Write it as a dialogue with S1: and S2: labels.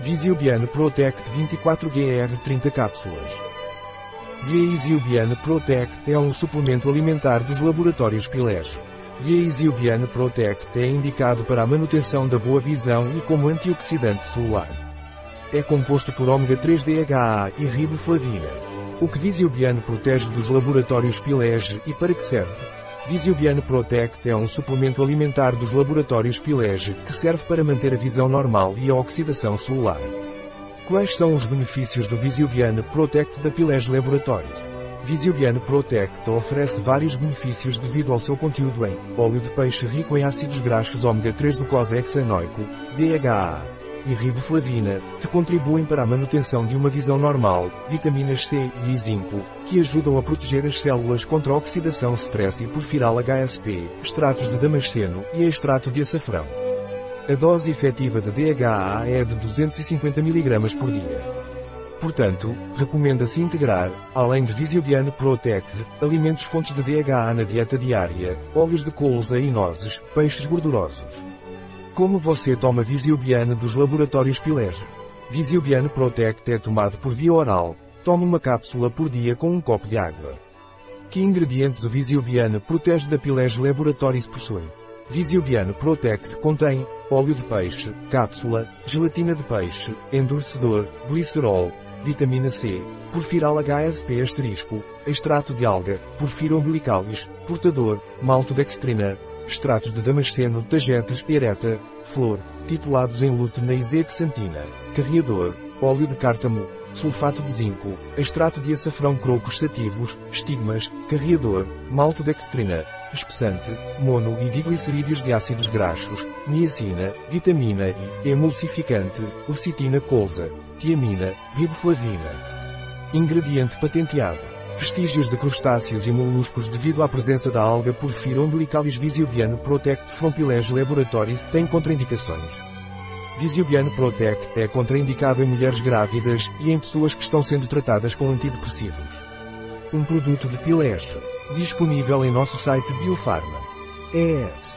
S1: Visiobiane Protect 24GR 30 cápsulas. Visiobiane Protect é um suplemento alimentar dos laboratórios Pilege. Visiobiane Protect é indicado para a manutenção da boa visão e como antioxidante celular. É composto por ômega 3 DHA e riboflavina. O que Visiobiane protege dos laboratórios Pilege e para que serve? Visiobiane Protect é um suplemento alimentar dos laboratórios Pilege que serve para manter a visão normal e a oxidação celular. Quais são os benefícios do Visiobiane Protect da Pilege Laboratórios? Visiobiane Protect oferece vários benefícios devido ao seu conteúdo em óleo de peixe rico em ácidos graxos ômega 3 docosahexaenoico, DHA, e riboflavina, que contribuem para a manutenção de uma visão normal, vitaminas C e zinco, que ajudam a proteger as células contra oxidação stress e porfiral HSP, extratos de damasceno e extrato de açafrão. A dose efetiva de DHA é de 250 mg por dia. Portanto, recomenda-se integrar, além de Visiobiane Protect, alimentos fontes de DHA na dieta diária, óleos de colza e nozes, peixes gordurosos. Como você toma Visiobiane dos laboratórios Pilege? Visiobiane Protect é tomado por via oral. Tome uma cápsula por dia com um copo de água. Que ingredientes o Visiobiane Protege da Pilege Laboratories possui? Visiobiane Protect contém óleo de peixe, cápsula, gelatina de peixe, endurecedor, glicerol, vitamina C, porfiral HSP asterisco, extrato de alga, porfiro umbilicalis, portador, maltodextrina, extratos de damasceno, tagetes, ereta, flor, titulados em luto na isexantina, carreador, óleo de cártamo, sulfato de zinco, extrato de açafrão crocos sativos, estigmas, carreador, maltodextrina, espessante, mono e diglicerídeos de ácidos graxos, niacina, vitamina E, emulsificante, lecitina colza, tiamina, riboflavina. Ingrediente patenteado. Vestígios de crustáceos e moluscos devido à presença da alga Porphyra umbilicalis Visiobiano Protect from Pilege Laboratories tem contraindicações. Visiobiano Protect é contraindicado em mulheres grávidas e em pessoas que estão sendo tratadas com antidepressivos. Um produto de Pilege. Disponível em nosso site Biofarma. ES.